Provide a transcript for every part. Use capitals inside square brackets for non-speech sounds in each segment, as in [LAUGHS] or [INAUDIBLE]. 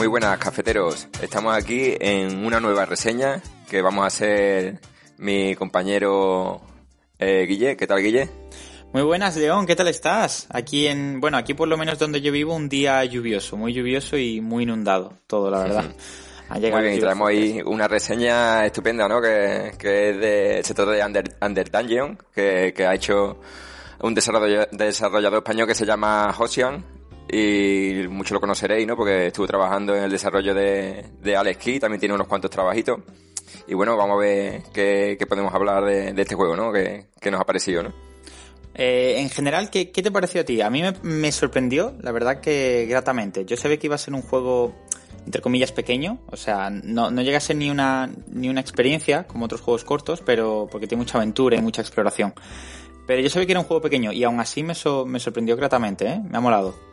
Muy buenas, cafeteros. Estamos aquí en una nueva reseña que vamos a hacer mi compañero eh, Guille. ¿Qué tal, Guille? Muy buenas, León. ¿Qué tal estás? Aquí en, bueno, aquí por lo menos donde yo vivo, un día lluvioso, muy lluvioso y muy inundado, todo, la verdad. Muy bien, y traemos ahí una reseña estupenda, ¿no? Que, que es de, se trata de Under, Under Dungeon, que, que ha hecho un desarrollador, desarrollador español que se llama Hosian, y mucho lo conoceréis, ¿no? Porque estuvo trabajando en el desarrollo de, de Alex Key, también tiene unos cuantos trabajitos. Y bueno, vamos a ver qué, qué podemos hablar de, de, este juego, ¿no? Que, que nos ha parecido, ¿no? Eh, en general, ¿qué, ¿qué, te pareció a ti? A mí me, me, sorprendió, la verdad que gratamente. Yo sabía que iba a ser un juego, entre comillas, pequeño. O sea, no, no llega a ser ni una, ni una experiencia como otros juegos cortos, pero porque tiene mucha aventura y mucha exploración. Pero yo sabía que era un juego pequeño y aún así me, so, me sorprendió gratamente, ¿eh? Me ha molado.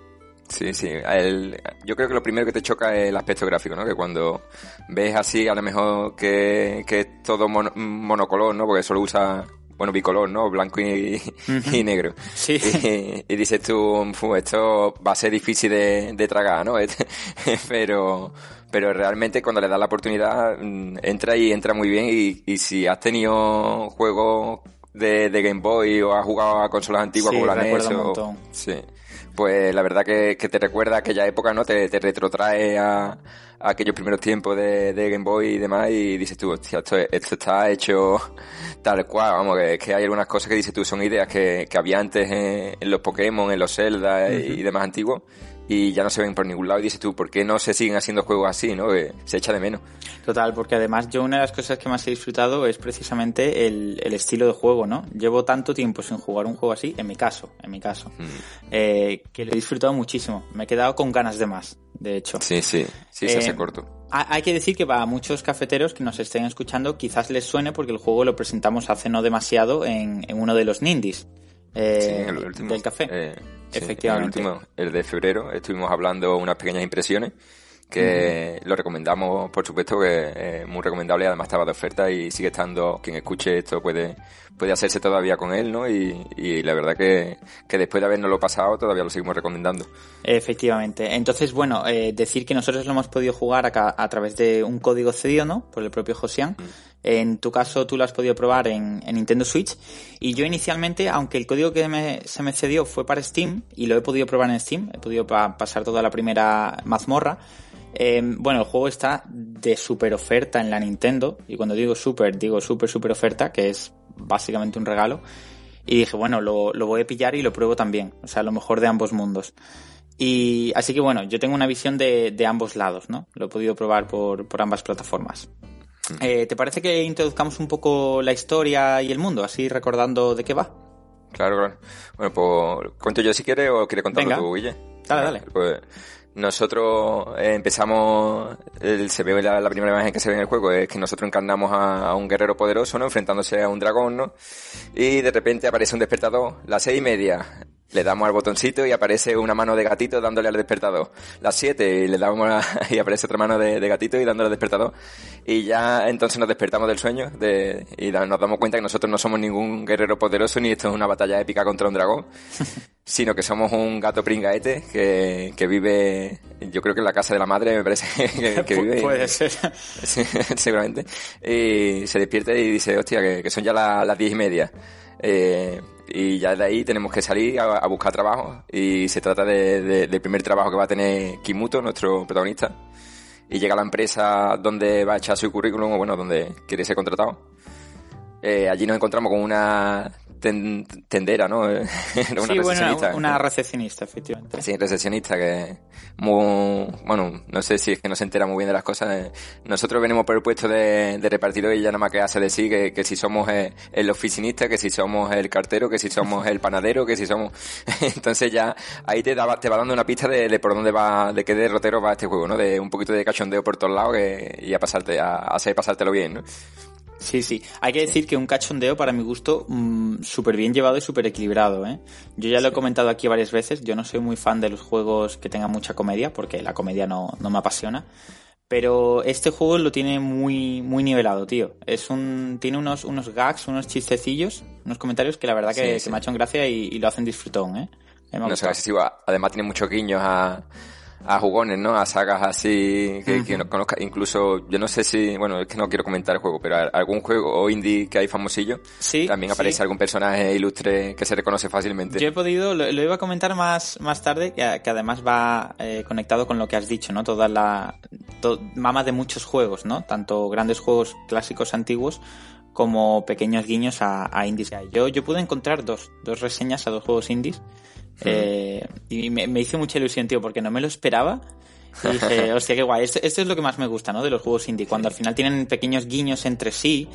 Sí, sí. El, yo creo que lo primero que te choca es el aspecto gráfico, ¿no? Que cuando ves así, a lo mejor que, que es todo mono, monocolor, ¿no? Porque solo usa, bueno, bicolor, ¿no? Blanco y, negro. Sí. Y, y, dices tú, esto va a ser difícil de, de tragar, ¿no? [LAUGHS] pero, pero realmente cuando le das la oportunidad, mm, entra y entra muy bien. Y, y si has tenido juegos de, de, Game Boy o has jugado a consolas antiguas sí, como la NES o, sí pues la verdad que, que, te recuerda aquella época, ¿no? Te, te retrotrae a, a, aquellos primeros tiempos de, de, Game Boy y demás y dices tú, hostia, esto, esto está hecho tal cual, vamos, que, que, hay algunas cosas que dices tú, son ideas que, que había antes en, en, los Pokémon, en los Zelda uh -huh. y demás antiguos y ya no se ven por ningún lado y dices tú, ¿por qué no se siguen haciendo juegos así, no? Que se echa de menos. Total, porque además yo una de las cosas que más he disfrutado es precisamente el, el estilo de juego, ¿no? Llevo tanto tiempo sin jugar un juego así, en mi caso, en mi caso, mm. eh, que lo he disfrutado muchísimo. Me he quedado con ganas de más, de hecho. Sí, sí, sí, eh, se hace corto. Hay que decir que para muchos cafeteros que nos estén escuchando quizás les suene porque el juego lo presentamos hace no demasiado en, en uno de los Nindies. Eh, sí, el último, del café. Eh, Efectivamente. Sí, el, último, el de febrero, estuvimos hablando unas pequeñas impresiones que uh -huh. lo recomendamos, por supuesto, que es muy recomendable además estaba de oferta y sigue estando, quien escuche esto puede, puede hacerse todavía con él, ¿no? Y, y la verdad que, que después de habernos lo pasado todavía lo seguimos recomendando. Efectivamente. Entonces, bueno, eh, decir que nosotros lo hemos podido jugar a, a, través de un código cedido, ¿no? Por el propio Josian. Uh -huh. En tu caso, tú lo has podido probar en, en, Nintendo Switch. Y yo inicialmente, aunque el código que se me cedió fue para Steam, y lo he podido probar en Steam, he podido pa pasar toda la primera mazmorra, eh, bueno, el juego está de super oferta en la Nintendo. Y cuando digo super, digo super, super oferta, que es básicamente un regalo. Y dije, bueno, lo, voy a pillar y lo pruebo también. O sea, lo mejor de ambos mundos. Y así que bueno, yo tengo una visión de, ambos lados, ¿no? Lo he podido probar por ambas plataformas. Eh, ¿Te parece que introduzcamos un poco la historia y el mundo, así recordando de qué va? Claro, claro. Bueno, pues cuento yo si quieres o quieres contarlo Venga. tú, Guille. Dale, dale. Pues nosotros eh, empezamos, el, se ve la, la, primera imagen que se ve en el juego es que nosotros encarnamos a, a, un guerrero poderoso, ¿no? Enfrentándose a un dragón, ¿no? Y de repente aparece un despertador, las seis y media, le damos al botoncito y aparece una mano de gatito dándole al despertador. Las 7 y le damos a, [LAUGHS] y aparece otra mano de, de, gatito y dándole al despertador. Y ya entonces nos despertamos del sueño de, y nos damos cuenta que nosotros no somos ningún guerrero poderoso ni esto es una batalla épica contra un dragón, [LAUGHS] sino que somos un gato pringaete que, que vive, yo creo que en la casa de la madre me parece [LAUGHS] que, que vive. Puede ser. seguramente. Y se despierta y dice, hostia, que, que son ya la, las diez y media. Eh, y ya de ahí tenemos que salir a, buscar trabajo. Y se trata de, de, del primer trabajo que va a tener Kimuto, nuestro protagonista. Y llega a la empresa donde va a echar su currículum o bueno, donde quiere ser contratado. Eh, allí nos encontramos con una ten, tendera, ¿no? [LAUGHS] una sí, recepcionista. Bueno, una recepcionista, efectivamente. Sí, recepcionista que muy, bueno, no sé si es que no se entera muy bien de las cosas. Nosotros venimos por el puesto de, de repartidor y ya nada más que hace decir que, que si somos el, el, oficinista, que si somos el cartero, que si somos el panadero, que si somos... [LAUGHS] Entonces ya ahí te, da, te va dando una pista de, de, por dónde va, de qué derrotero va este juego, ¿no? De un poquito de cachondeo por todos lados que, y a pasarte, a, a hacer pasártelo bien, ¿no? Sí, sí. Hay que decir que un cachondeo, para mi gusto, mmm, súper bien llevado y súper equilibrado, ¿eh? Yo ya lo he comentado aquí varias veces, yo no soy muy fan de los juegos que tengan mucha comedia, porque la comedia no, no me apasiona. Pero este juego lo tiene muy, muy nivelado, tío. Es un, tiene unos, unos gags, unos chistecillos, unos comentarios que la verdad que, sí, sí. que me ha hecho en gracia y, y, lo hacen disfrutón, ¿eh? No sé, además tiene muchos guiños a, a jugones, ¿no? A sagas así que, que no conozca. Incluso, yo no sé si, bueno, es que no quiero comentar el juego, pero algún juego o indie que hay famosillo, Sí, también aparece sí. algún personaje ilustre que se reconoce fácilmente. Yo he podido, lo, lo iba a comentar más, más tarde, que, que además va eh, conectado con lo que has dicho, ¿no? Toda la to- mama de muchos juegos, ¿no? Tanto grandes juegos clásicos antiguos como pequeños guiños a, a indies. Yo, yo pude encontrar dos, dos reseñas a dos juegos indies eh, y me, me hizo mucha ilusión, tío, porque no me lo esperaba. Y dije, [LAUGHS] hostia, qué guay. Esto, esto es lo que más me gusta, ¿no? De los juegos indie, cuando al final tienen pequeños guiños entre sí,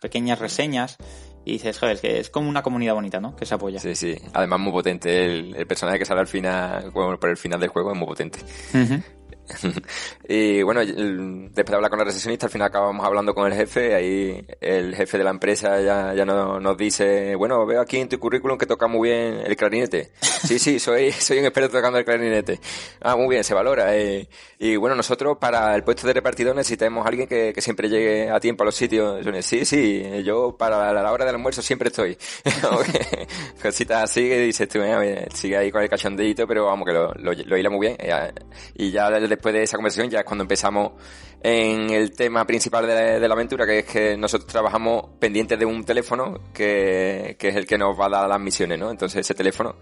pequeñas reseñas, y dices, joder, es que es como una comunidad bonita, ¿no? Que se apoya. Sí, sí. Además, muy potente. El, el personaje que sale al final, bueno, por el final del juego es muy potente. Ujú. [LAUGHS] y bueno, el- después de hablar con la recesionista, al final acabamos hablando con el jefe. Ahí el jefe de la empresa ya, ya no- nos dice, bueno, veo aquí en tu currículum que toca muy bien el clarinete. [LAUGHS] Sí, sí, soy, soy un experto tocando el clarinete. Ah, muy bien, se valora. eh. Y bueno, nosotros para el puesto de repartidor necesitamos a alguien que, que siempre llegue a tiempo a los sitios. Sí, sí, yo para la hora del almuerzo siempre estoy. [LAUGHS] Cositas así que dices tú, eh, sigue ahí con el cachondeito, pero vamos, que lo, lo, lo hila muy bien. eh, Y ya después de esa conversación ya es cuando empezamos en el tema principal de la, aventura, que es que nosotros trabajamos pendientes de un teléfono que, que es el que nos va a dar las misiones, ¿no? Entonces ese teléfono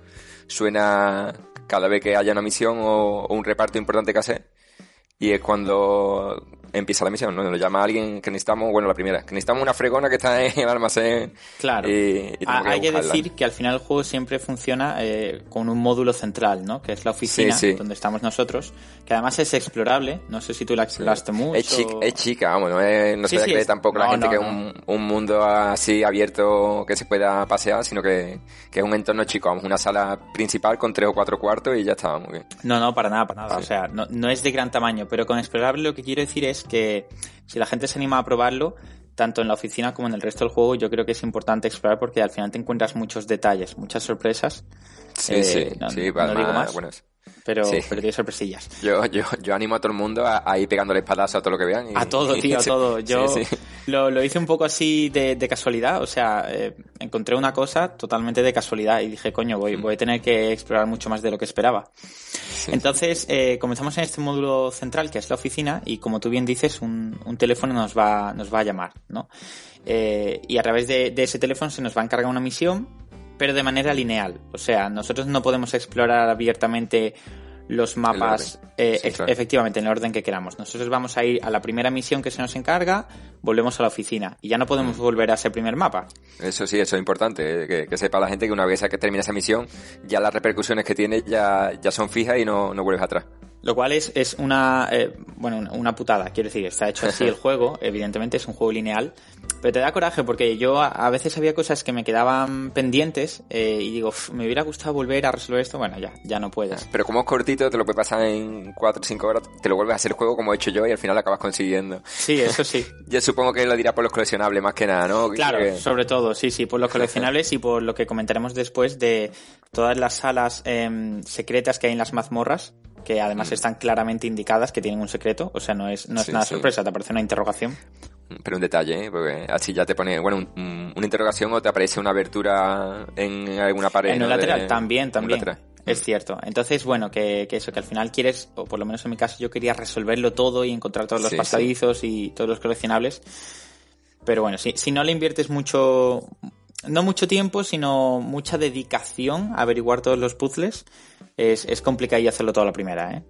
suena cada vez que haya una misión o un reparto importante que hacer. Y es cuando empieza la misión, ¿no? Nos llama alguien que necesitamos, bueno, la primera, que necesitamos una fregona que está en el almacén. Claro. Y, y Ah, tenemos Hay que decir que al final el juego siempre funciona eh, con un módulo central, ¿no? Que es la oficina Sí, sí. donde estamos nosotros, que además es explorable. No sé si tú la exploraste mucho. Es chica, es chica, vamos, no, es, no Sí, se sí, cree es- tampoco la no, gente no, que es un, un mundo así abierto que se pueda pasear, sino que, que es un entorno chico, vamos, una sala principal con tres o cuatro cuartos y ya está, muy bien. No, no, para nada, para nada. Sí. O sea, no, no es de gran tamaño, pero con explorable lo que quiero decir es que si la gente se anima a probarlo, tanto en la oficina como en el resto del juego, yo creo que es importante explorar porque al final te encuentras muchos detalles, muchas sorpresas. Sí, Eh, sí, no- sí, no digo más. bueno, es- Pero, Sí. pero tiene sorpresillas. yo, yo, yo animo a todo el mundo a, a ir pegándole espadazos a todo lo que vean. y- A todo, [LAUGHS] tío, a todo. Yo sí, sí. Lo, lo hice un poco así de, de casualidad, o sea, eh, encontré una cosa totalmente de casualidad y dije, coño, Mm. voy, voy a tener que explorar mucho más de lo que esperaba. Entonces, eh, comenzamos en este módulo central, que es la oficina, y como tú bien dices, un, un teléfono nos va, nos va a llamar, ¿no? Eh, y a través de, de ese teléfono se nos va a encargar una misión, pero de manera lineal. O sea, nosotros no podemos explorar abiertamente los mapas eh, Sí, ex- claro. efectivamente en el orden que queramos. Nosotros vamos a ir a la primera misión que se nos encarga, volvemos a la oficina y ya no Mm. podemos volver a ese primer mapa. Eso sí, eso es importante, eh, que, que sepa la gente que una vez que termina esa misión, ya las repercusiones que tiene ya, ya son fijas y no, no vuelves atrás. Lo cual es, es una, eh, bueno, una putada, quiero decir, está hecho así el [LAUGHS] juego, evidentemente es un juego lineal, pero te da coraje porque yo a, veces había cosas que me quedaban pendientes eh, y digo, "Uf, me hubiera gustado volver a resolver esto, bueno, ya, ya no puedes. Pero como es cortito, te lo puedes pasar en 4 o 5 horas, te lo vuelves a hacer el juego como he hecho yo y al final lo acabas consiguiendo. Sí, eso sí. [LAUGHS] Yo supongo que lo dirá por los coleccionables más que nada, ¿no? Claro, Que- sobre todo, sí, sí, por los coleccionables y por lo que comentaremos después de todas las salas em, secretas que hay en las mazmorras, que además están claramente indicadas que tienen un secreto, o sea, no es, no es Mm. Sí, nada sí. sorpresa, te aparece una interrogación. Pero un detalle, ¿eh? porque así ya te pone, bueno, un- un- una interrogación o te aparece una abertura en alguna pared. En ¿no? un De- lateral, también, en un también. lateral. Es cierto. Entonces, bueno, que, que eso, que al final quieres, o por lo menos en mi caso, yo quería resolverlo todo y encontrar todos los Sí, sí. pasadizos y todos los coleccionables. Pero bueno, si, si no le inviertes mucho, no mucho tiempo, sino mucha dedicación a averiguar todos los puzzles, es, es complicado y hacerlo todo a la primera, ¿eh?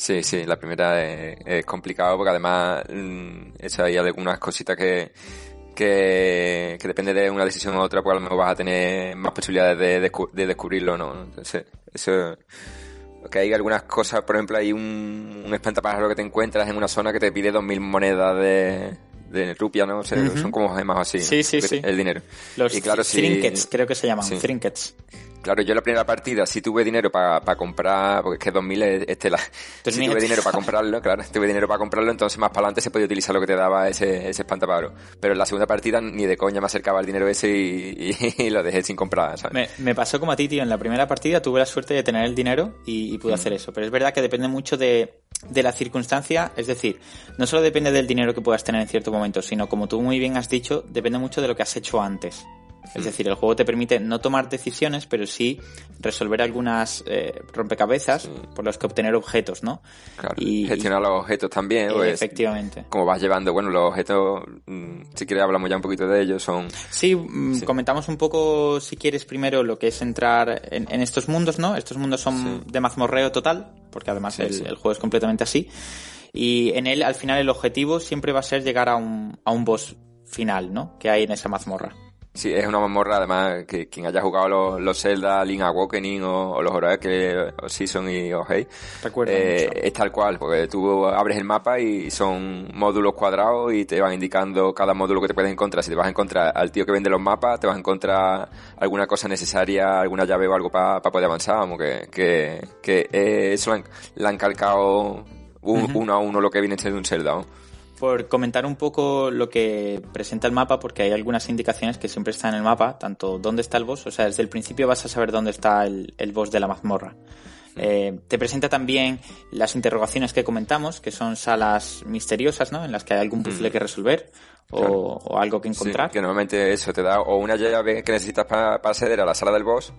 Sí, sí, la primera es, es complicado porque además mm, eso hay algunas cositas que, que, que depende de una decisión u otra, pues a lo mejor vas a tener más posibilidades de, descu- de descubrirlo, ¿no? Entonces, eso, que hay algunas cosas, por ejemplo, hay un, un espantapájaro que te encuentras en una zona que te pide 2.000 monedas de, de rupia, ¿no? O sea, Ujú. son como gemas así. Sí, sí, El- sí. El dinero. Los Y claro, si- trinkets, creo que se llaman, sí. trinkets. Claro, yo en la primera partida sí tuve dinero para comprar, porque es que 2000 es estela. Sí 2000 tuve dinero para [LAUGHS] comprarlo, claro, tuve dinero para comprarlo, entonces más para adelante se podía utilizar lo que te daba ese, ese espantapájaro. Pero en la segunda partida ni de coña me acercaba el dinero ese y, y- [LAUGHS] y lo dejé sin comprar, ¿sabes? Me, me pasó como a ti, tío. En la primera partida tuve la suerte de tener el dinero y, y pude hacer eso. Pero es verdad que depende mucho de, de la circunstancia. Es decir, no solo depende del dinero que puedas tener en cierto momento, sino como tú muy bien has dicho, depende mucho de lo que has hecho antes. Es decir, el juego te permite no tomar decisiones, pero sí resolver algunas eh, rompecabezas por los que obtener objetos, ¿no? Claro. Y, gestionar los objetos también. Pues, efectivamente. Como vas llevando, bueno, los objetos, mm, si quieres hablamos ya un poquito de ellos, son... Sí, mm, comentamos un poco, si quieres, primero lo que es entrar en, estos mundos, ¿no? Estos mundos son de mazmorreo total, porque además el, el juego es completamente así. Y en él, al final, el objetivo siempre va a ser llegar a un, a un boss final, ¿no? Que hay en esa mazmorra. Sí, es una mazmorra, además, que quien haya jugado los, los Zelda, Link Awakening o, los Oracle, o Season y Ohei, eh, es tal cual, porque tú abres el mapa y son módulos cuadrados y te van indicando cada módulo que te puedes encontrar. Si te vas a encontrar al tío que vende los mapas, te vas a encontrar alguna cosa necesaria, alguna llave o algo para poder avanzar, vamos, que, que, que eso lo han, calcado uno a uno lo que viene siendo un Zelda, ¿no? Por comentar un poco lo que presenta el mapa, porque hay algunas indicaciones que siempre están en el mapa, tanto dónde está el boss, o sea, desde el principio vas a saber dónde está el, boss de la mazmorra. Eh, te presenta también las interrogaciones que comentamos, que son salas misteriosas, ¿no? En las que hay algún puzzle que resolver o, algo que encontrar. que normalmente eso te da o una llave que necesitas para, para acceder a la sala del boss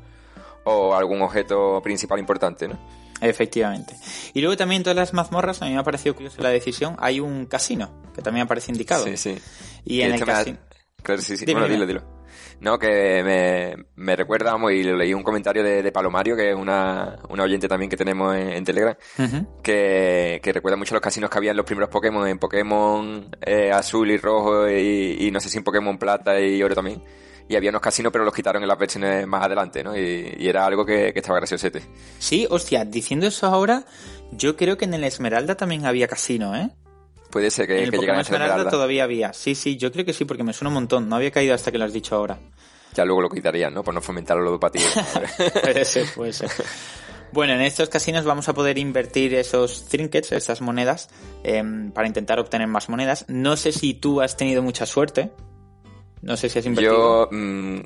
o algún objeto principal importante, ¿no? Efectivamente. Y luego también todas las mazmorras, a mí me ha parecido curiosa la decisión, hay un casino, que también aparece indicado. Sí, sí. Y en el casino... Claro, sí, sí. bueno, dilo, dilo. No, que me, me recuerda, vamos, y leí un comentario de, Palomario, que es una, una oyente también que tenemos en, Telegram, que, que recuerda mucho los casinos que había en los primeros Pokémon, en Pokémon eh, azul y rojo, y, y no sé si en Pokémon plata y oro también y había unos casinos, pero los quitaron en las versiones más adelante, ¿no? Y, era algo que, que, estaba graciosete. Sí, hostia, diciendo eso ahora, yo creo que en el Esmeralda también había casino, ¿eh? Puede ser que, en que el Esmeralda, Esmeralda todavía había. Sí, sí, yo creo que sí, porque me suena un montón. No había caído hasta que lo has dicho ahora. Ya luego lo quitarían, ¿no? Por no fomentar los ludopatía. [LAUGHS] puede ser, puede ser. Bueno, en estos casinos vamos a poder invertir esos trinkets, esas monedas, em, para intentar obtener más monedas. No sé si tú has tenido mucha suerte, no sé si has invertido. Yo, mm,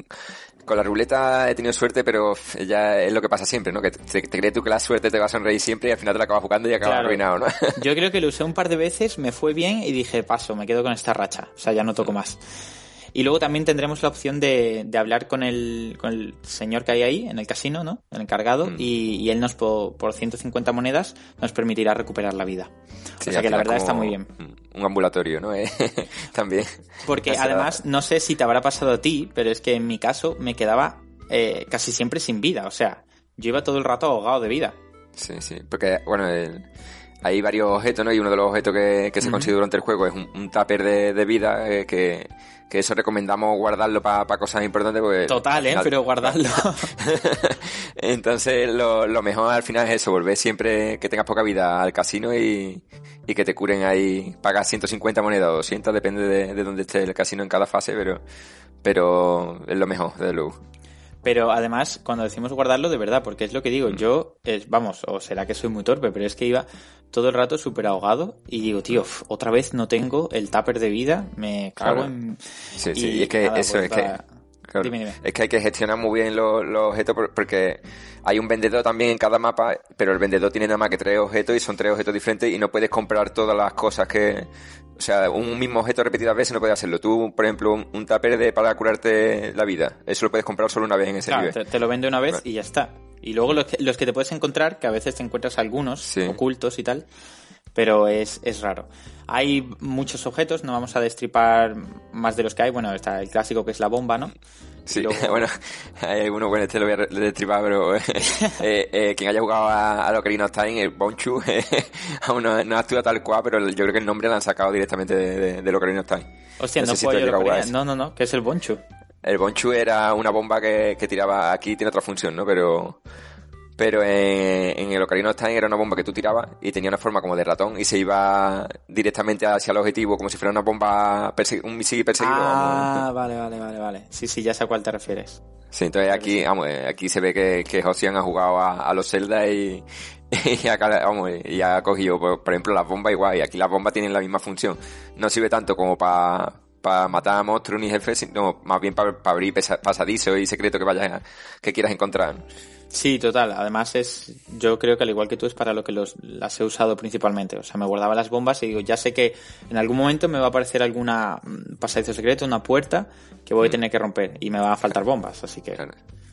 con la ruleta he tenido suerte, pero ya es lo que pasa siempre, ¿no? Que te, crees tú que la suerte te va a sonreír siempre y al final te la acabas jugando y acabas arruinado, ¿no? [LAUGHS] Yo creo que lo usé un par de veces, me fue bien y dije, paso, me quedo con esta racha. O sea, ya no toco mm. más. Y luego también tendremos la opción de, de hablar con el, con el señor que hay ahí en el casino, ¿no? El encargado, mm. y, y, él nos, por, por 150 monedas, nos permitirá recuperar la vida. o sea que la verdad está muy bien. Un ambulatorio, ¿no? [LAUGHS] también. Porque además, no sé si te habrá pasado a ti, pero es que en mi caso me quedaba eh, casi siempre sin vida. O sea, yo iba todo el rato ahogado de vida. Sí, sí. Porque, bueno, hay varios objetos, ¿no? Y uno de los objetos que, que se consigue durante el juego es un, un tupper de, de vida eh, que que eso recomendamos guardarlo para cosas importantes. Porque Total, ¿eh? Pero guardarlo. [LAUGHS] Entonces, lo, lo, mejor al final es eso, volver siempre que tengas poca vida al casino y, y que te curen ahí, pagas 150 monedas o 200, depende de, de dónde esté el casino en cada fase, pero, pero es lo mejor, desde luego. Pero además, cuando decimos guardarlo, de verdad, porque es lo que digo, mm. yo, es, vamos, o será que soy muy torpe, pero es que iba todo el rato súper ahogado y digo, tío, otra vez no tengo el tupper de vida, me cago en... Sí, sí, y es que eso pues es que... Es que hay que gestionar muy bien los, objetos porque hay un vendedor también en cada mapa, pero el vendedor tiene nada más que tres objetos y son tres objetos diferentes y no puedes comprar todas las cosas que... O sea, un mismo objeto repetidas veces no puedes hacerlo. Tú, por ejemplo, un, un de para curarte la vida, eso lo puedes comprar solo una vez en ese claro, nivel. Te, lo vende una vez y ya está. Y luego los que, los que te puedes encontrar, que a veces te encuentras algunos ocultos y tal, pero es, es raro. Hay muchos objetos, no vamos a destripar más de los que hay. Bueno, está el clásico que es la bomba, ¿no? Sí, [LAUGHS] bueno, hay algunos, bueno, este lo voy a destripar, pero [LAUGHS] eh, eh, quien haya jugado a, a Ocarina of Time, el Bonchu, [LAUGHS] aún no, no, actúa tal cual, pero yo creo que el nombre lo han sacado directamente de, de, de Ocarina of Time. Hostia, no, puedo yo No, no, no, ¿qué es el Bonchu? El Bonchu era una bomba que, que tiraba, aquí tiene otra función, ¿no? Pero pero en, el Ocarina of Time era una bomba que tú tirabas y tenía una forma como de ratón y se iba directamente hacia el objetivo como si fuera una bomba, un misil perseguido. Ah, vale, vale, vale, vale. Sí, sí, ya sé a cuál te refieres. Sí, entonces aquí, vamos, aquí se ve que, que Josian ha jugado a, los Zelda y, [LAUGHS] y, vamos, y ha cogido, por, ejemplo, las bombas igual. Y aquí las bombas tienen la misma función. No sirve tanto como para para matar a monstruos ni jefes, sino más bien para abrir pasadizos y secretos que vayas que quieras encontrar. Sí, total. Además es, yo creo que al igual que tú es para lo que los, las he usado principalmente. O sea, me guardaba las bombas y digo, ya sé que en algún momento me va a aparecer alguna mm, pasadizo secreto, una puerta que voy a tener que romper y me va a faltar bombas, así que.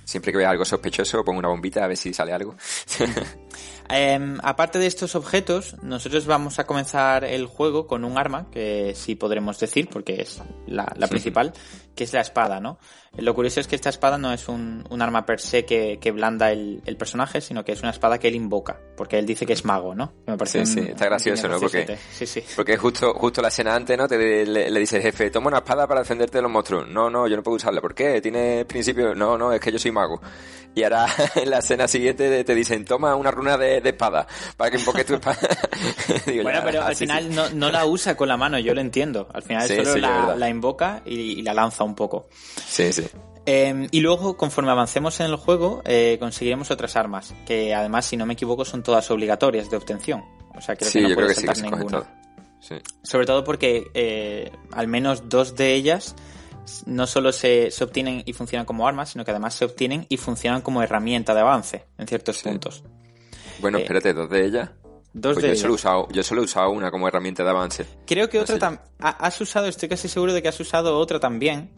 Siempre que vea algo sospechoso, pongo una bombita a ver si sale algo. [LAUGHS] Em, aparte de estos objetos, nosotros vamos a comenzar el juego con un arma, que sí podremos decir, porque es la, principal, que es la espada, ¿no? Lo curioso es que esta espada no es un, arma per se que, blanda el, personaje, sino que es una espada que él invoca, porque él dice que es mago, ¿no? Me parece sí, sí, está gracioso, ¿no? Porque, sí, sí. porque justo, justo la escena antes, ¿no? Te, le, dice el jefe, toma una espada para defenderte de los monstruos. No, no, yo no puedo usarla. ¿Por qué? ¿Tiene principio? No, no, es que yo soy mago. Y ahora [LAUGHS] en la escena siguiente te dicen, toma una runa de, espada para que invoque tu espada. [LAUGHS] bueno, pero al final no, no, la usa con la mano, yo lo entiendo. Al final solo la, invoca y, la lanza un poco. Sí, sí. Em, y luego, conforme avancemos en el juego, eh, conseguiremos otras armas, que además, si no me equivoco, son todas obligatorias de obtención. O sea, creo que no puedes saltar ninguna. Sobre todo porque eh, al menos dos de ellas no solo se, se, obtienen y funcionan como armas, sino que además se obtienen y funcionan como herramienta de avance en ciertos puntos. Bueno, eh, espérate, ¿dos de ellas? Dos pues de yo, ellas. Solo he usado, yo solo he usado una como herramienta de avance. Creo que otra también. Has usado, estoy casi seguro de que has usado otra también.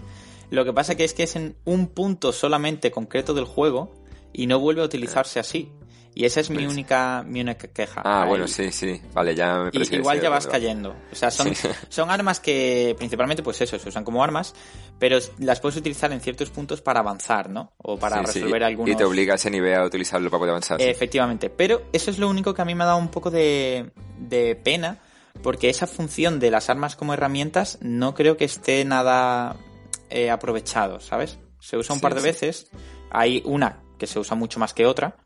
Lo que pasa que es que es en un punto solamente concreto del juego y no vuelve a utilizarse así. Y esa es mi única, mi única queja. Ah, bueno, sí, sí. Vale, ya me y, Igual ya vas cayendo. O sea, son, [LAUGHS] son armas que principalmente, pues eso, se usan como armas, pero las puedes utilizar en ciertos puntos para avanzar, ¿no? O para resolver algunos... Y te obliga a ese nivel a utilizarlo para poder avanzar. Efectivamente. Pero eso es lo único que a mí me ha dado un poco de, de pena, porque esa función de las armas como herramientas no creo que esté nada eh, aprovechado, ¿sabes? Se usa un par de veces. Hay una que se usa mucho más que otra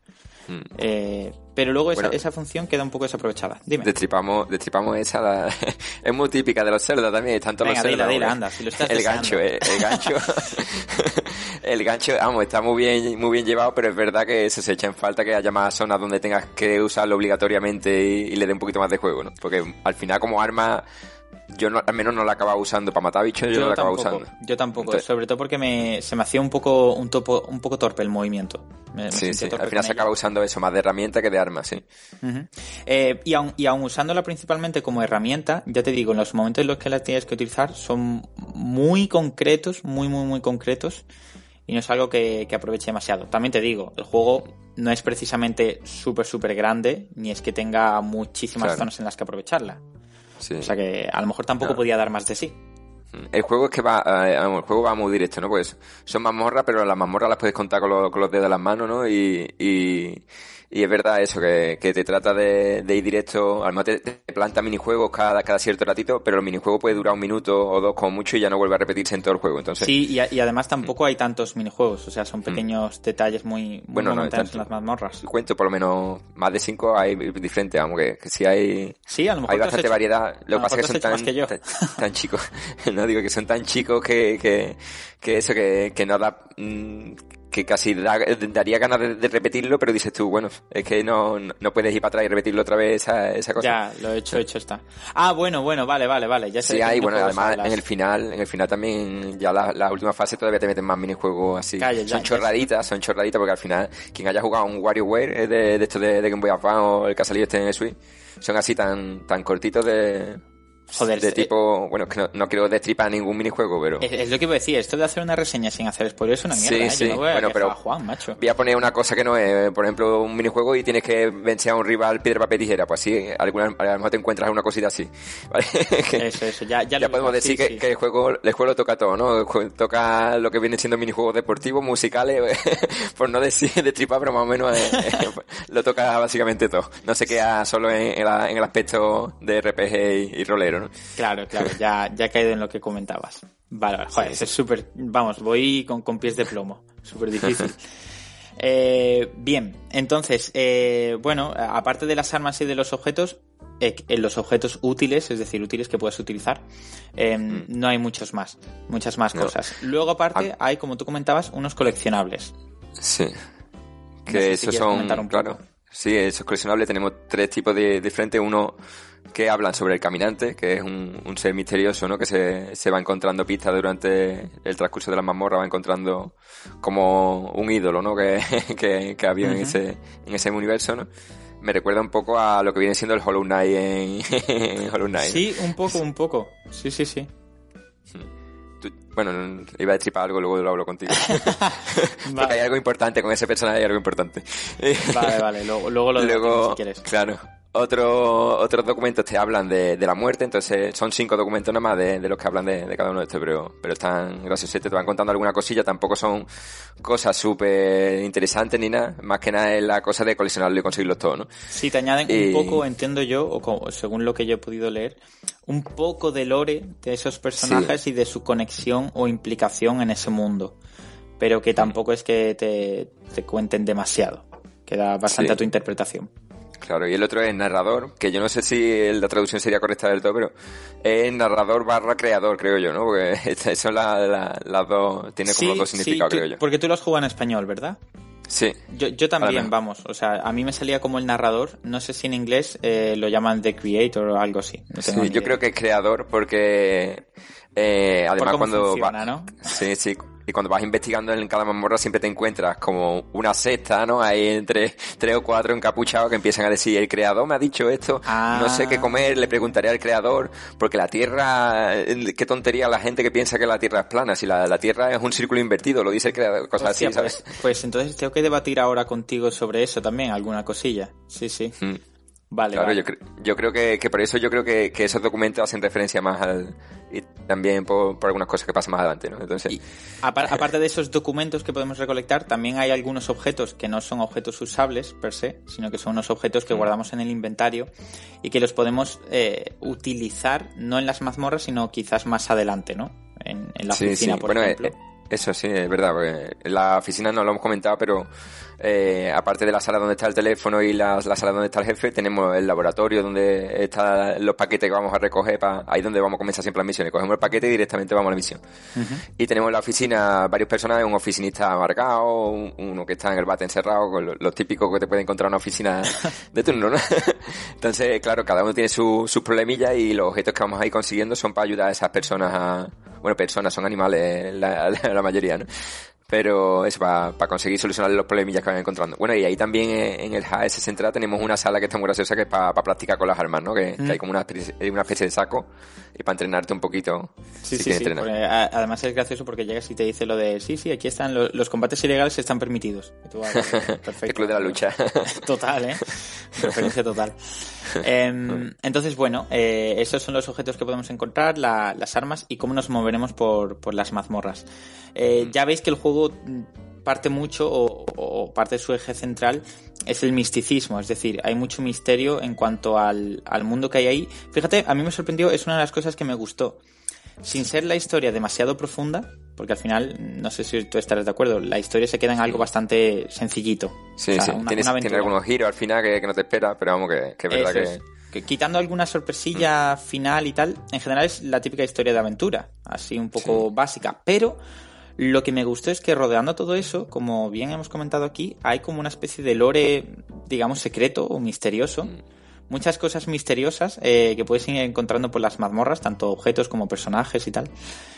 Mm. Eh, pero luego esa, función queda un poco desaprovechada. Dime. Destripamos, destripamos esa, [LAUGHS] es muy típica de los cerdos también, tanto los cerdos. anda, si lo estás el gancho, eh, el, gancho, [LAUGHS] el gancho, vamos, está muy bien, muy bien llevado, pero es verdad que se, se echa en falta que haya más zonas donde tengas que usarlo obligatoriamente y, y le dé un poquito más de juego, ¿no? Porque al final como arma yo al menos no la acababa usando para matar bichos, yo, no la acababa usando. Yo tampoco, sobre todo porque me, se me hacía un poco un, topo, un poco torpe el movimiento. sí, sí, al final se acaba usando eso, más de herramienta que de arma, sí. Eh, y, aun, y aun usándola principalmente como herramienta, ya te digo, en los momentos en los que la tienes que utilizar son muy concretos, muy, muy, muy concretos y no es algo que, aproveche demasiado. También te digo, el juego no es precisamente súper, súper grande, ni es que tenga muchísimas zonas en las que aprovecharla. O sea que a lo mejor tampoco podía dar más de sí. El juego es que va, eh, el juego va muy directo, ¿no? Pues son mazmorras, pero las mazmorras las puedes contar con, los, con los dedos de las manos, ¿no? Y, y, y es verdad eso, que, que te trata de, de ir directo, al te, te, planta minijuegos cada, cada cierto ratito, pero el minijuego puede durar un minuto o dos como mucho y ya no vuelve a repetirse en todo el juego. Entonces, sí, y, y además tampoco hay tantos minijuegos, o sea, son mm. pequeños detalles muy, muy bueno, no, en las mazmorras. Cuento por lo menos más de cinco hay diferentes, aunque que, sí hay, sí, a lo mejor hay bastante variedad. Lo que pasa es que son tan, tan, chicos, [LAUGHS] no digo que son tan chicos que, que, que eso, que, que no da, mm, que casi daría ganas de, repetirlo, pero dices tú, bueno, es que no, no puedes ir para atrás y repetirlo otra vez esa, esa cosa. Ya, lo he hecho, hecho está. Ah, bueno, bueno, vale, vale, vale, ya sé. Sí, hay, bueno, además en el final, en el final también, ya la, la última fase todavía te meten más minijuegos así. son chorraditas, son chorraditas porque al final, quien haya jugado un WarioWare eh, de, de esto de, de Game Boy Advance o el que ha salido este en el Switch, son así tan, tan cortitos de, Joder, de tipo, bueno, que no, no, quiero destripar ningún minijuego, pero... Es, lo que iba a decir, esto de hacer una reseña sin hacer spoilers es una mierda, sí, ¿eh? sí. no voy a bueno, pero Juan, macho. Voy a poner una cosa que no es, por ejemplo, un minijuego y tienes que vencer a un rival piedra, papel, tijera, pues así, a lo mejor te encuentras una cosita así, [LAUGHS] ¿vale? [LAUGHS] eso, eso, ya, ya, ya podemos decir que, que, el juego, el juego toca todo, ¿no? Toca lo que viene siendo minijuegos deportivos, musicales, [LAUGHS] por no decir destripar, pero más o menos eh, eh, lo toca básicamente todo. No se queda solo en, en, el aspecto de RPG y, y rolero, ¿no? Claro, claro ya, ya he caído en lo que comentabas. Vale, joder, es súper, vamos, voy con, con, pies de plomo, súper difícil. [LAUGHS] eh, bien, entonces, eh, bueno, aparte de las armas y de los objetos, eh, en los objetos útiles, es decir, útiles que puedes utilizar, eh, mm. no hay muchos más, muchas más cosas. Luego, aparte, ah. hay, como tú comentabas, unos coleccionables. Sí. Que esos son, claro. Sí, esos coleccionables tenemos tres tipos de diferentes. Uno que hablan sobre el caminante, que es un, un ser misterioso, ¿no? Que se, se, va encontrando pistas durante el transcurso de la mazmorra, va encontrando como un ídolo, ¿no? Que, [LAUGHS] que, que había en, ese, en ese universo, ¿no? Me recuerda un poco a lo que viene siendo el Hollow Knight en, [LAUGHS] en Hollow Knight. Sí, un poco, un poco. Sí, sí, sí. Bueno, iba a destripar algo, luego lo hablo contigo. [LAUGHS] Porque hay algo importante con ese personaje, hay algo importante. vale, vale, luego, luego lo luego, si quieres. Claro. Otro, otros documentos te hablan de, de, la muerte, entonces son cinco documentos nada más de, de los que hablan de, de, cada uno de estos, pero, pero están graciosos, te van contando alguna cosilla, tampoco son cosas súper interesantes ni nada, más que nada es la cosa de coleccionarlo y conseguirlos todos, ¿no? Sí, te añaden y... un poco, entiendo yo, o como, según lo que yo he podido leer, un poco de lore de esos personajes sí. y de su conexión o implicación en ese mundo, pero que tampoco es que te, te cuenten demasiado, queda bastante sí. a tu interpretación. Claro, y el otro es narrador, que yo no sé si la traducción sería correcta del todo, pero es narrador barra creador, creo yo, ¿no? Porque [LAUGHS] son las la, la dos, tiene como sí, dos significados, sí, creo yo. Porque tú lo has jugado en español, ¿verdad? Sí. Yo, yo también, vamos, o sea, a mí me salía como el narrador, no sé si en inglés eh, lo llaman The Creator o algo así. No sí, yo idea. creo que es creador porque eh, además Por cuando funciona, va, ¿no? sí, sí, y cuando vas investigando en cada mazmorra siempre te encuentras como una secta, ¿no? Hay entre tres o cuatro encapuchados que empiezan a decir, el creador me ha dicho esto, ah. no sé qué comer, le preguntaré al creador, porque la tierra, qué tontería la gente que piensa que la tierra es plana, si la, la tierra es un círculo invertido, lo dice el creador, cosas Hostia, así, ¿sabes? Pues, pues, entonces tengo que debatir ahora contigo sobre eso también, alguna cosilla. Sí, sí. Mm. Vale, claro, vale. Yo, cre yo creo que, que, por eso yo creo que, que, esos documentos hacen referencia más al... y también por, por algunas cosas que pasan más adelante, ¿no? Entonces... Y, aparte de esos documentos que podemos recolectar, también hay algunos objetos que no son objetos usables per se, sino que son unos objetos que mm. guardamos en el inventario y que los podemos eh, utilizar no en las mazmorras, sino quizás más adelante, ¿no? En, en la sí, oficina, sí. por bueno, ejemplo. Eh, eso sí, es verdad, porque en la oficina no lo hemos comentado, pero eh, aparte de la sala donde está el teléfono y la, la, sala donde está el jefe, tenemos el laboratorio donde están los paquetes que vamos a recoger, para, ahí donde vamos a comenzar siempre las misiones. Cogemos el paquete y directamente vamos a la misión. Uh -huh. Y tenemos en la oficina varios personajes, un oficinista amargado, un, uno que está en el bate encerrado, con los lo típicos que te puede encontrar en una oficina [LAUGHS] de turno, ¿no? Entonces, claro, cada uno tiene sus su problemillas y los objetos que vamos a ir consiguiendo son para ayudar a esas personas a... Bueno, personas, son animales [LAUGHS] la, la, mayoría, ¿no? Pero eso para pa conseguir solucionar los problemillas que van encontrando. Bueno, y ahí también en el HS Central tenemos una sala que está muy graciosa que es para pa practicar con las armas, ¿no? Que, mm. que hay como una especie, una especie, de saco y para entrenarte un poquito. Sí, si sí, sí. Porque, además es gracioso porque llegas y te dice lo de sí, sí, aquí están los, los combates ilegales están permitidos. Y tú, ah, [LAUGHS] perfecto. el club de la lucha. [LAUGHS] total, ¿eh? Referencia total. eh, entonces, bueno, eh, esos son los objetos que podemos encontrar, la, las armas y cómo nos moveremos por, por las mazmorras. Eh, ya veis que el juego parte mucho o, o, parte de su eje central es el misticismo, es decir, hay mucho misterio en cuanto al, al, mundo que hay ahí. Fíjate, a mí me sorprendió, es una de las cosas que me gustó. Sin ser la historia demasiado profunda, porque al final, no sé si tú estarás de acuerdo, la historia se queda en algo bastante sencillito. Sí, o sea, sí, una, Tienes, una tiene algunos giros al final que, que, no te espera, pero vamos, que, que es verdad es. que... Quitando alguna sorpresilla mm. final y tal, en general es la típica historia de aventura, así un poco sí. básica, pero lo que me gustó es que rodeando todo eso, como bien hemos comentado aquí, hay como una especie de lore, digamos, secreto o misterioso. Mm. Muchas cosas misteriosas eh, que puedes ir encontrando por las mazmorras, tanto objetos como personajes y tal.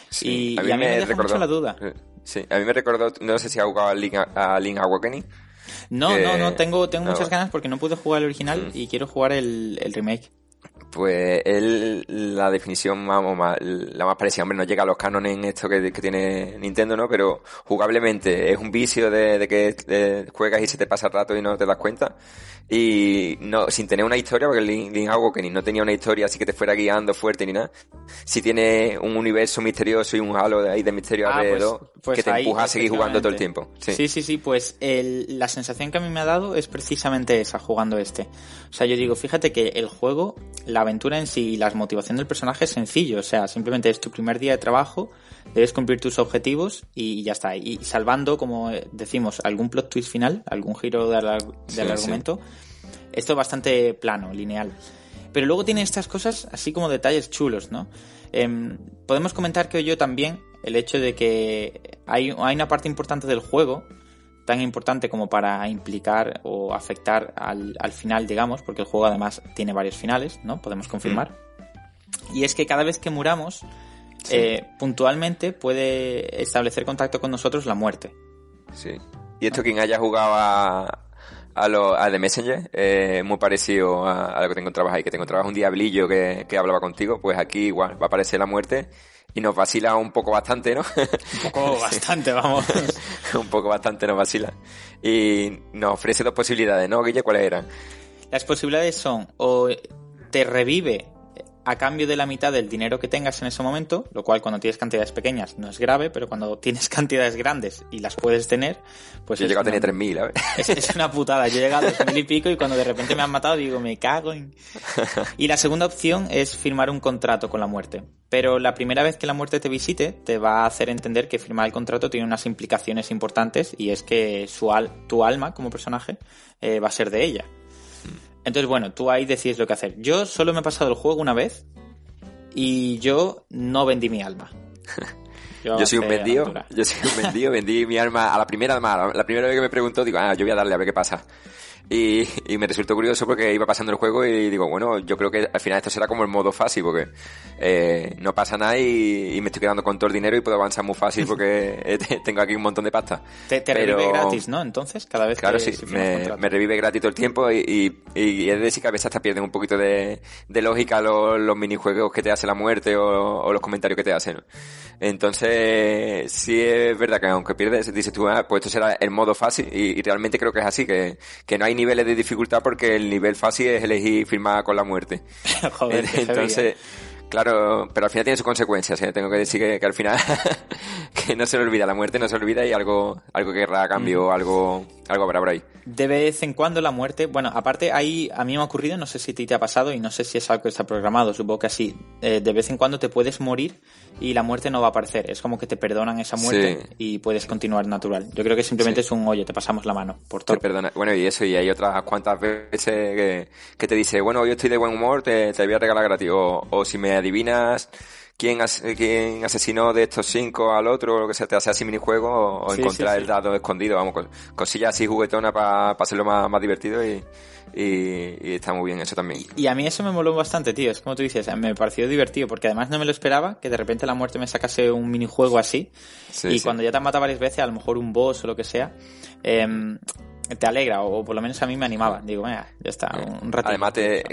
Sí, y, a mí, y a mí me, me deja recordó, mucho la duda. Sí, a mí me recordó, no sé si ha jugado a Link, a Link Awakening. No, no, no, tengo, tengo no, muchas ganas porque no pude jugar el original mm. y quiero jugar el, el remake. Pues él, la definición vamos, más, la más parecida, hombre, no llega a los cánones en esto que, que, tiene Nintendo, ¿no? Pero jugablemente es un vicio de, de que de, juegas y se te pasa el rato y no te das cuenta. Y no, sin tener una historia, porque Link, Link Awakening no tenía una historia así que te fuera guiando fuerte ni nada. Si tiene un universo misterioso y un halo de ahí de misterio ah, alrededor pues, pues que te ahí, empuja a seguir jugando todo el tiempo. Sí, sí, sí, sí pues el, la sensación que a mí me ha dado es precisamente esa jugando este. O sea, yo digo, fíjate que el juego, la aventura en sí y la motivación del personaje es sencillo. O sea, simplemente es tu primer día de trabajo, debes cumplir tus objetivos y ya está. Y salvando, como decimos, algún plot twist final, algún giro del, del sí, argumento. Sí. Esto es bastante plano, lineal. Pero luego tiene estas cosas así como detalles chulos, ¿no? Eh, podemos comentar que yo también el hecho de que hay, hay una parte importante del juego tan importante como para implicar o afectar al, al final, digamos, porque el juego además tiene varios finales, ¿no? Podemos confirmar. Y es que cada vez que muramos, eh, puntualmente puede establecer contacto con nosotros la muerte. Sí. Y esto quien haya jugado a, a, lo, a The Messenger, eh, muy parecido a, lo que te encontrabas ahí, que te encontrabas un diablillo que, que hablaba contigo, pues aquí igual va a aparecer la muerte y nos vacila un poco bastante, ¿no? Un poco [LAUGHS] bastante, vamos. [LAUGHS] un poco bastante nos vacila. Y nos ofrece dos posibilidades, ¿no, Guille? ¿Cuáles eran? Las posibilidades son o te revive a cambio de la mitad del dinero que tengas en ese momento, lo cual cuando tienes cantidades pequeñas no es grave, pero cuando [LAUGHS] tienes cantidades grandes y las puedes tener, pues... Yo he llegado a tener 3.000, a ver. Es, es, una putada, yo he llegado a 2.000 y pico y cuando de repente me han matado digo, me cago en... Y la segunda opción es firmar un contrato con la muerte. Pero la primera vez que la muerte te visite te va a hacer entender que firmar el contrato tiene unas implicaciones importantes y es que su al tu alma como personaje eh, va a ser de ella. Entonces, bueno, tú ahí decides lo que hacer. Yo solo me he pasado el juego una vez y yo no vendí mi alma. [LAUGHS] Yo, yo soy un vendido, yo soy un vendido, vendí mi alma a la primera alma, la primera vez que me preguntó, digo, ah, yo voy a darle a ver qué pasa. Y, y, me resultó curioso porque iba pasando el juego y digo, bueno, yo creo que al final esto será como el modo fácil porque eh, no pasa nada y, y, me estoy quedando con todo el dinero y puedo avanzar muy fácil porque [LAUGHS] tengo aquí un montón de pasta. Te, te Pero, revive gratis, ¿no? Entonces, cada vez claro, que sí, si me, me, revive gratis todo el tiempo y, y, es decir que a veces hasta pierden un poquito de, de lógica los, los, minijuegos que te hace la muerte o, o los comentarios que te hacen. Entonces, sí es verdad que aunque pierdes, dices tú, ah, pues esto será el modo fácil y, y, realmente creo que es así, que, que no hay niveles de dificultad porque el nivel fácil es elegir firmar con la muerte. [LAUGHS] Joder, [LAUGHS] Entonces, claro, pero al final tiene sus consecuencias, ¿eh? tengo que decir que, que al final [LAUGHS] que no se le olvida, la muerte no se olvida y algo, algo que querrá a cambio, mm. algo, algo habrá por ahí. De vez en cuando la muerte, bueno, aparte ahí a mí me ha ocurrido, no sé si te, te ha pasado y no sé si es algo que está programado, supongo que así, eh, de vez en cuando te puedes morir y la muerte no va a aparecer, es como que te perdonan esa muerte sí. y puedes continuar natural. Yo creo que simplemente sí. es un, oye, te pasamos la mano, por todo. Te perdona. Bueno, y eso, y hay otras cuantas veces que, que te dice, bueno, yo estoy de buen humor, te, te voy a regalar gratis, o, o si me adivinas quién, as quién asesinó de estos cinco al otro, o lo que sea, te hace así minijuego, o, o sí, encontrar sí, el dado escondido, vamos, cosillas así juguetonas para pa hacerlo más, más divertido y, y, y, está muy bien eso también. Y, y, a mí eso me moló bastante, tío, es como tú dices, me pareció divertido, porque además no me lo esperaba, que de repente la muerte me sacase un minijuego así, y cuando ya te han matado varias veces, a lo mejor un boss o lo que sea, eh, te alegra, o por lo menos a mí me animaba. Digo, mira, ya está, un ratito. Además, te,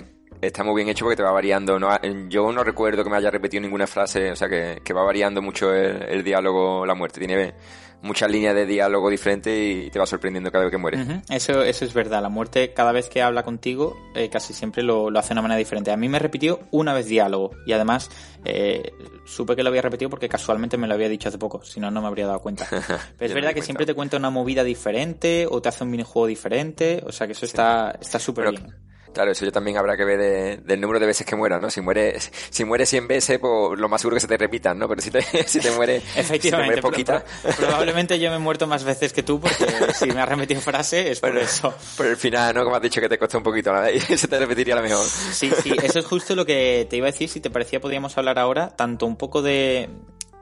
está muy bien hecho porque te va variando. No, yo no recuerdo que me haya repetido ninguna frase, o sea, que, que va variando mucho el, el, diálogo, la muerte. Tiene muchas líneas de diálogo diferentes y te va sorprendiendo cada vez que mueres. Uh -huh. Eso, eso es verdad. La muerte, cada vez que habla contigo, eh, casi siempre lo, lo, hace de una manera diferente. A mí me repitió una vez diálogo y además eh, supe que lo había repetido porque casualmente me lo había dicho hace poco, si no, no me habría dado cuenta. [LAUGHS] Pero es verdad que siempre te cuenta una movida diferente o te hace un minijuego diferente, o sea que eso sí. está súper bien. Claro, eso yo también habrá que ver de, del número de veces que mueras, ¿no? Si mueres, si mueres 100 veces, pues lo más seguro que se te repitan, ¿no? Pero si te, [LAUGHS] si te mueres, Efectivamente, si te mueres poquita. probablemente yo me he muerto más veces que tú porque si me has repetido frase es por pero, eso. Por el final, ¿no? Como has dicho que te costó un poquito, ¿no? Y [LAUGHS] se te repetiría a lo mejor. Sí, sí, eso es justo lo que te iba a decir. Si te parecía, podríamos hablar ahora tanto un poco de,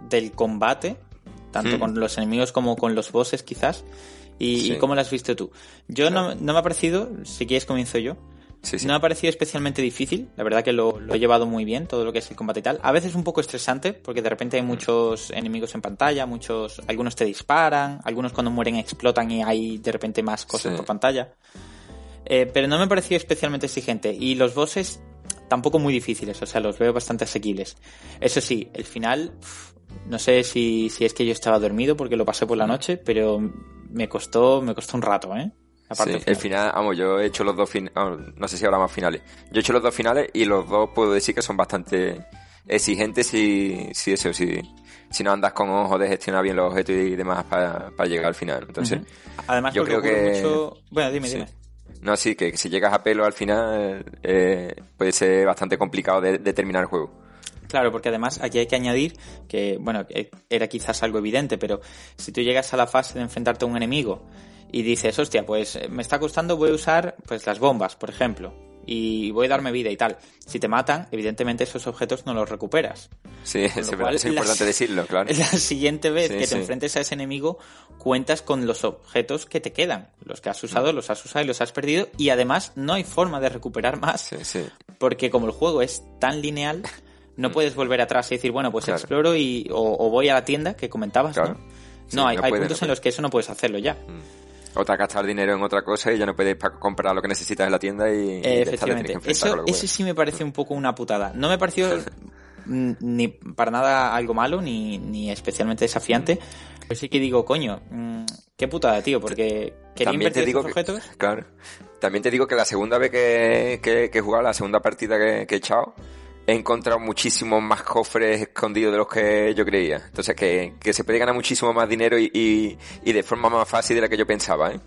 del combate, tanto mm. con los enemigos como con los bosses, quizás. Y, sí. y cómo lo has visto tú. Yo claro. no, no me ha parecido, si quieres comienzo yo. Sí, sí. No me ha parecido especialmente difícil, la verdad que lo, lo, he llevado muy bien, todo lo que es el combate y tal. A veces un poco estresante, porque de repente hay muchos enemigos en pantalla, muchos, algunos te disparan, algunos cuando mueren explotan y hay de repente más cosas sí. por pantalla. Eh, pero no me pareció especialmente exigente. Y los bosses tampoco muy difíciles, o sea, los veo bastante asequibles. Eso sí, el final, no sé si, si es que yo estaba dormido porque lo pasé por la noche, pero me costó, me costó un rato, ¿eh? Sí, final. el final, vamos, yo he hecho los dos finales, no sé si habrá más finales. Yo he hecho los dos finales y los dos puedo decir que son bastante exigentes si, si eso, si, si no andas con ojos de gestionar bien los objetos y demás para, para llegar al final. Entonces, uh -huh. además, yo creo que. Mucho... Bueno, dime, sí. dime. No, sí, que, que, si llegas a pelo al final eh, puede ser bastante complicado de, de terminar el juego. Claro, porque además aquí hay que añadir que, bueno, era quizás algo evidente, pero si tú llegas a la fase de enfrentarte a un enemigo y dices, hostia, pues me está costando, voy a usar pues las bombas, por ejemplo. y voy a darme vida y tal. Si te matan, evidentemente esos objetos no los recuperas. Sí, es, es importante decirlo, [LAUGHS] claro. La siguiente vez que te enfrentes a ese enemigo, cuentas con los objetos que te quedan. Los que has usado, mm. los has usado y los has perdido. Y además no hay forma de recuperar más. Porque como el juego es tan lineal, no mm. puedes volver atrás y decir, bueno, pues exploro y, o, voy a la tienda que comentabas, ¿no? no, hay, puntos en los que eso no puedes hacerlo ya. Mm. O te has gastado dinero en otra cosa y ya no puedes comprar lo que necesitas en la tienda y... efectivamente. eso, eso sí me parece un poco una putada. No me pareció [LAUGHS] ni para nada algo malo, ni, ni especialmente desafiante. Pero sí que digo, coño, mm, qué putada, tío, porque quería También te digo objetos. claro. También te digo que la segunda vez que, que, he jugado, la segunda partida que, que he echado, he encontrado muchísimos más cofres escondidos de los que yo creía. Entonces, que, que se puede ganar muchísimo más dinero y, y, y, de forma más fácil de la que yo pensaba, ¿eh?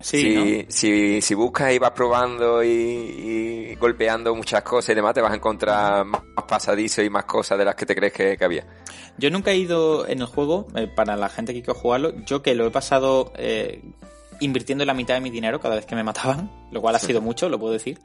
Sí, si, si, si, buscas y vas probando y, golpeando muchas cosas y demás, te vas a encontrar más pasadizos y más cosas de las que te crees que, había. Yo nunca he ido en el juego, eh, para la gente que quiere jugarlo, yo que lo he pasado eh, invirtiendo la mitad de mi dinero cada vez que me mataban, lo cual ha sido mucho, lo puedo decir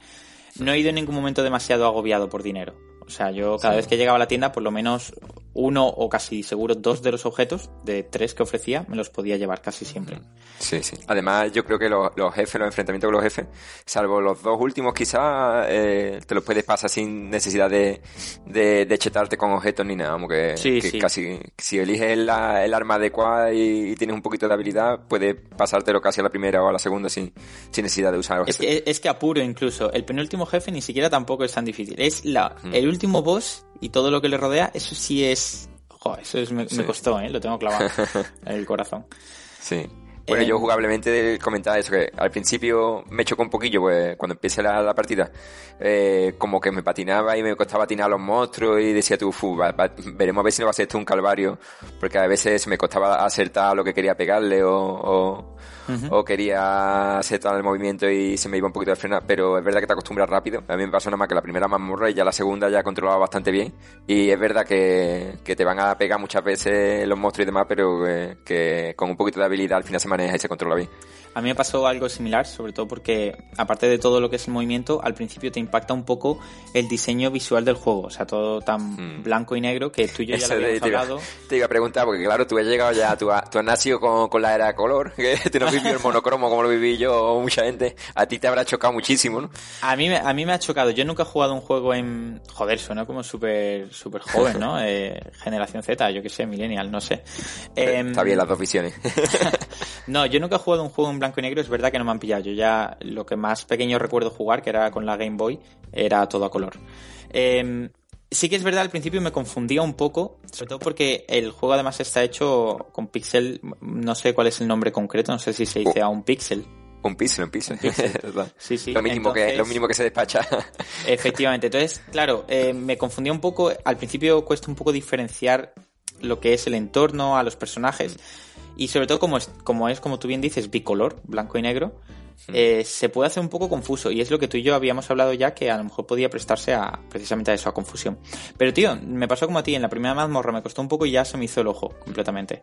no he ido en ningún momento demasiado agobiado por dinero. O sea, yo cada vez que llegaba a la tienda, por lo menos uno o casi seguro dos de los objetos de tres que ofrecía me los podía llevar casi siempre. Sí, sí. Además, yo creo que los, jefes, los enfrentamientos con los jefes, salvo los dos últimos quizás, eh, te los puedes pasar sin necesidad de, de, chetarte con objetos ni nada. Como que, casi, si eliges el arma adecuada y, tienes un poquito de habilidad, puedes pasártelo casi a la primera o a la segunda sin, sin necesidad de usar objetos. Es que, es que apuro incluso. El penúltimo jefe ni siquiera tampoco es tan difícil. Es la, mm. el último boss y todo lo que le rodea, eso sí es... Eso es, me, costó, ¿eh? Lo tengo clavado [LAUGHS] en el corazón. Sí. Bueno, yo eh, jugablemente comentaba eso, que al principio me chocó un poquillo, pues cuando empiece la, partida, eh, como que me patinaba y me costaba atinar a los monstruos y decía tú, veremos a ver si no va a ser esto un calvario, porque a veces me costaba acertar lo que quería pegarle o, o quería hacer todo el movimiento y se me iba un poquito de frenar, pero es verdad que te acostumbras rápido. A mí me pasó nada más que la primera mazmorra y ya la segunda ya controlaba bastante bien. Y es verdad que, que te van a pegar muchas veces los monstruos y demás, pero que, que con un poquito de habilidad al final se maneja y se controla bien. A mí me pasó algo similar, sobre todo porque, aparte de todo lo que es el movimiento, al principio te impacta un poco el diseño visual del juego. O sea, todo tan hmm. blanco y negro que tú y yo ya lo habíamos te hablado. te iba a preguntar, porque claro, tú has llegado ya, tú has, nacido con, con, la era color, [LAUGHS] que tú no vivido el monocromo como lo viví yo o mucha gente. A ti te habrá chocado muchísimo, ¿no? A mí, a mí me ha chocado. Yo nunca he jugado un juego en... Joder, suena como súper súper joven, ¿no? [LAUGHS] Eh, generación Z, yo que sé, millennial, no sé. Está bien las dos visiones. [LAUGHS] no, yo nunca he jugado un juego en blanco y negro, es verdad que no me han pillado. Yo ya lo que más pequeño recuerdo jugar, que era con la Game Boy, era todo a color. Em, sí que es verdad, al principio me confundía un poco, sobre todo porque el juego además está hecho con pixel, no sé cuál es el nombre concreto, no sé si se dice a un pixel. Un pixel, un pixel. [LAUGHS] sí, sí. Lo mínimo, que, lo mínimo que se despacha. [LAUGHS] efectivamente. Entonces, claro, eh, me confundía un poco. Al principio cuesta un poco diferenciar lo que es el entorno a los personajes. Y sobre todo como es, como es, como tú bien dices, bicolor, blanco y negro, eh, se puede hacer un poco confuso. Y es lo que tú y yo habíamos hablado ya, que a lo mejor podía prestarse a precisamente a eso, a confusión. Pero tío, me pasó como a ti, en la primera mazmorra me costó un poco y ya se me hizo el ojo completamente.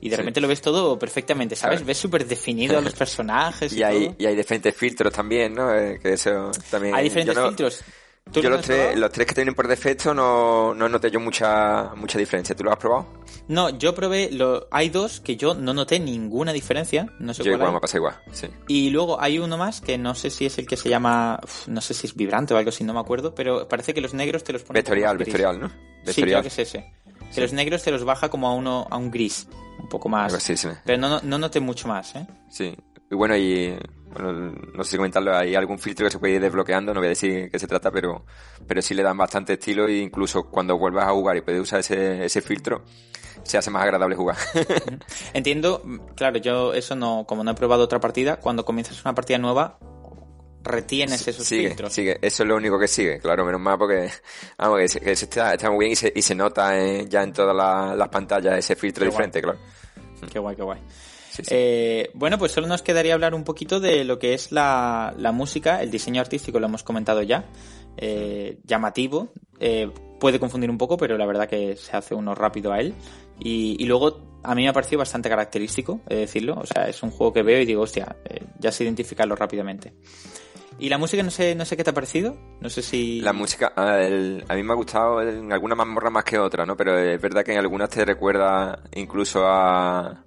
Y de repente lo ves todo perfectamente, ¿sabes? Ves súper definido a los [LAUGHS] personajes y, y hay, Y hay diferentes filtros también, ¿no? Eh, que eso también... Hay diferentes filtros. Yo los tres, los tres que tienen por defecto no, no noté yo mucha, mucha diferencia. ¿Tú lo has probado? No, yo probé, lo, hay dos que yo no noté ninguna diferencia. No sé yo igual me pasa igual, sí. Y luego hay uno más que no sé si es el que se llama, no sé si es vibrante o algo así, no me acuerdo, pero parece que los negros te los ponen. Vectorial, vectorial, ¿no? Sí, creo que es ese. Que los negros te los baja como a uno, a un gris, un poco más. sí, sí. Pero no, no noté mucho más, ¿eh? Sí. Y bueno, y bueno, no sé si comentarlo, hay algún filtro que se puede ir desbloqueando, no voy a decir qué se trata, pero, pero sí le dan bastante estilo e incluso cuando vuelvas a jugar y puedes usar ese, ese filtro, se hace más agradable jugar. [LAUGHS] Entiendo, claro, yo eso no, como no he probado otra partida, cuando comienzas una partida nueva, retienes esos filtros. Sigue, eso es lo único que sigue, claro, menos mal porque, vamos, que, está, está, muy bien y se, y se nota ya en todas las pantallas ese filtro diferente, claro. Qué guay, qué guay. Eh, bueno, pues solo nos quedaría hablar un poquito de lo que es la, música, el diseño artístico, lo hemos comentado ya. Eh, llamativo, eh, puede confundir un poco, pero la verdad que se hace uno rápido a él. Y, luego a mí me ha parecido bastante característico, he decirlo. O sea, es un juego que veo y digo, hostia, ya sé identificarlo rápidamente. Y la música no sé, no sé qué te ha parecido. No sé si. La música, a, a mí me ha gustado en algunas mazmorras más que otras, ¿no? Pero es verdad que en algunas te recuerda incluso a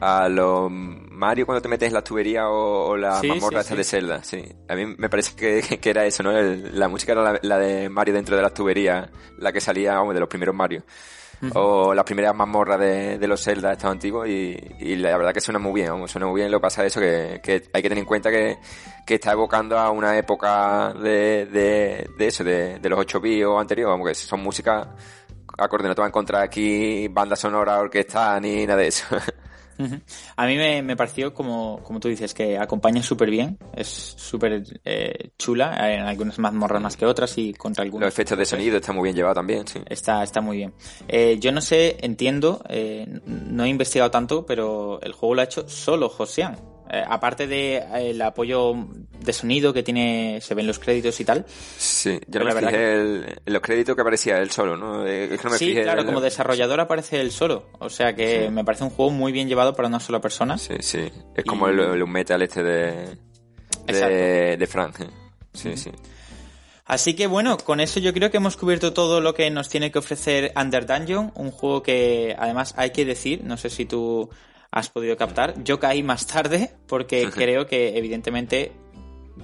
a los Mario cuando te metes en la tubería o, la mazmorra esta de Zelda, sí. A mí me parece que, [LAUGHS] que era eso, ¿no? la música era la, de Mario dentro de las tuberías, la que salía, vamos, de los primeros Mario. O las primeras mazmorras de, de los Zelda estos antiguos y, y, la verdad que suena muy bien, vamos, suena muy bien. Lo que pasa es eso, que, que hay que tener en cuenta que, que está evocando a una época de, de, de eso, de, de los 8 bits o anterior, vamos, que son música acorde, no te va a encontrar aquí banda sonora, orquesta ni nada de eso. [LAUGHS] A mí me, pareció, como, como tú dices, que acompaña súper bien, es súper eh, chula, en algunas mazmorras más que otras y contra algunos. Los efectos de sonido están muy bien llevados también, sí. Está, está muy bien. Eh, yo no sé, entiendo, eh, no he investigado tanto, pero el juego lo ha hecho solo Josean. Eh, aparte de eh, apoyo de sonido que tiene, se ven los créditos y tal. Sí, yo no me fijé en los créditos que aparecía él solo, ¿no? Es que no me sí, claro, como desarrollador aparece él solo. O sea que me parece un juego muy bien llevado para una sola persona. Sí, sí. Es como el, el, metal este de, de, de Frank. ¿eh? Sí, sí. Así que bueno, con eso yo creo que hemos cubierto todo lo que nos tiene que ofrecer Under Dungeon, un juego que además hay que decir, no sé si tú has podido captar. Yo caí más tarde porque creo que evidentemente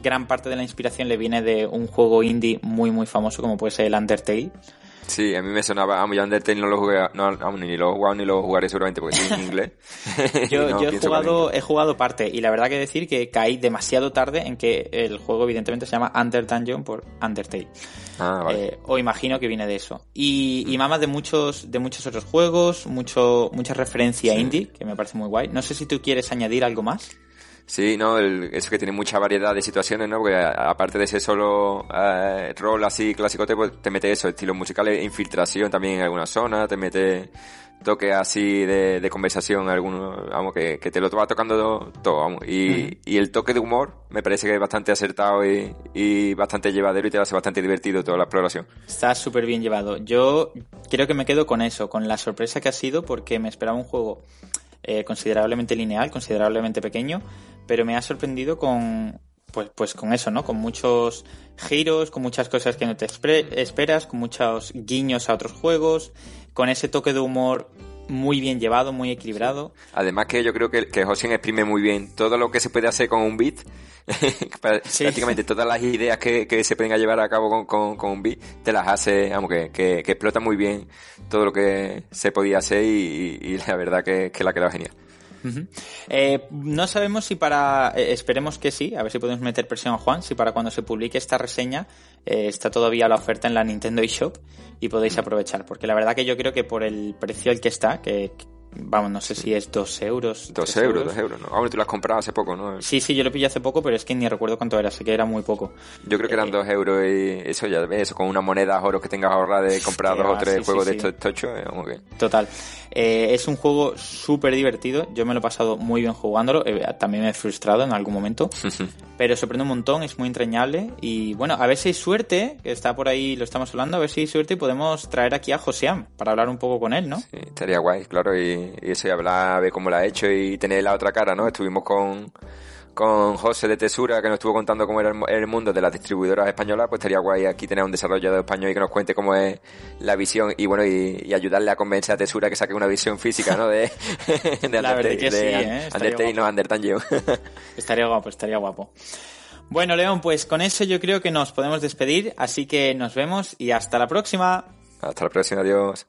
gran parte de la inspiración le viene de un juego indie muy muy famoso como puede ser el Undertale. Sí, a mí me sonaba, a mí Undertale no lo jugué, no, ni lo he jugado ni lo jugaré seguramente porque estoy en inglés. [LAUGHS] [LAUGHS] yo, he jugado, he jugado parte y la verdad que decir que caí demasiado tarde en que el juego evidentemente se llama Under Dungeon por Undertale. Ah, eh, o imagino que viene de eso. Y, y mamas de muchos, de muchos otros juegos, mucho, mucha referencia indie, que me parece muy guay. No sé si tú quieres añadir algo más. Sí, no, el, eso que tiene mucha variedad de situaciones, ¿no? Porque aparte de ese solo eh, rol así clásico, te, pues, te mete eso, estilos musicales, infiltración también en alguna zona, te mete toque así de, de conversación, alguno, vamos, que, que te lo va tocando todo, vamos. Y, y el toque de humor me parece que es bastante acertado y, y bastante llevadero y te hace bastante divertido toda la exploración. Está súper bien llevado. Yo creo que me quedo con eso, con la sorpresa que ha sido, porque me esperaba un juego eh, considerablemente lineal, considerablemente pequeño, pero me ha sorprendido con, pues, pues con eso, ¿no? Con muchos giros, con muchas cosas que no te esperas, con muchos guiños a otros juegos, con ese toque de humor muy bien llevado, muy equilibrado. Además que yo creo que, que Hosien exprime muy bien todo lo que se puede hacer con un beat. [LAUGHS] Prácticamente todas las ideas que, que, se pueden llevar a cabo con, con, con, un beat te las hace, vamos, que, que, explota muy bien todo lo que se podía hacer y, y, la verdad que, que la quedado genial. Eh, no sabemos si para, eh, esperemos que sí, a ver si podemos meter presión a Juan, si para cuando se publique esta reseña eh, está todavía la oferta en la Nintendo eShop y podéis aprovechar, porque la verdad que yo creo que por el precio al que está, que, Vamos, no sé si es dos euros. Dos euros, dos euros, ¿no? Ahora tú lo has comprado hace poco, ¿no? Sí, sí, yo lo pillé hace poco, pero es que ni recuerdo cuánto era, sé que era muy poco. Yo creo que eran eh, dos euros y eso ya ves, eso con una moneda oro que tengas ahorrada de comprar dos o tres juegos de estos tochos, como que... Total. Eh, es un juego súper divertido, yo me lo he pasado muy bien jugándolo, eh, también me he frustrado en algún momento, [LAUGHS] pero sorprende un montón, es muy entrañable y bueno, a ver si hay suerte, que está por ahí, lo estamos hablando, a ver si hay suerte y podemos traer aquí a Joseam para hablar un poco con él, ¿no? Sí, estaría guay, claro, y, y eso, y hablar, ver cómo lo ha hecho y tener la otra cara, ¿no? Estuvimos con, con José de Tesura, que nos estuvo contando cómo era el mundo de las distribuidoras españolas, pues estaría guay aquí tener un desarrollador español y que nos cuente cómo es la visión y bueno, y, ayudarle a convencer a Tesura que saque una visión física, ¿no? De, [LAUGHS] de la verdad que sí, ¿eh? no [LAUGHS] estaría guapo, estaría guapo. Bueno, León, pues con eso yo creo que nos podemos despedir, así que nos vemos y hasta la próxima. Hasta la próxima, adiós.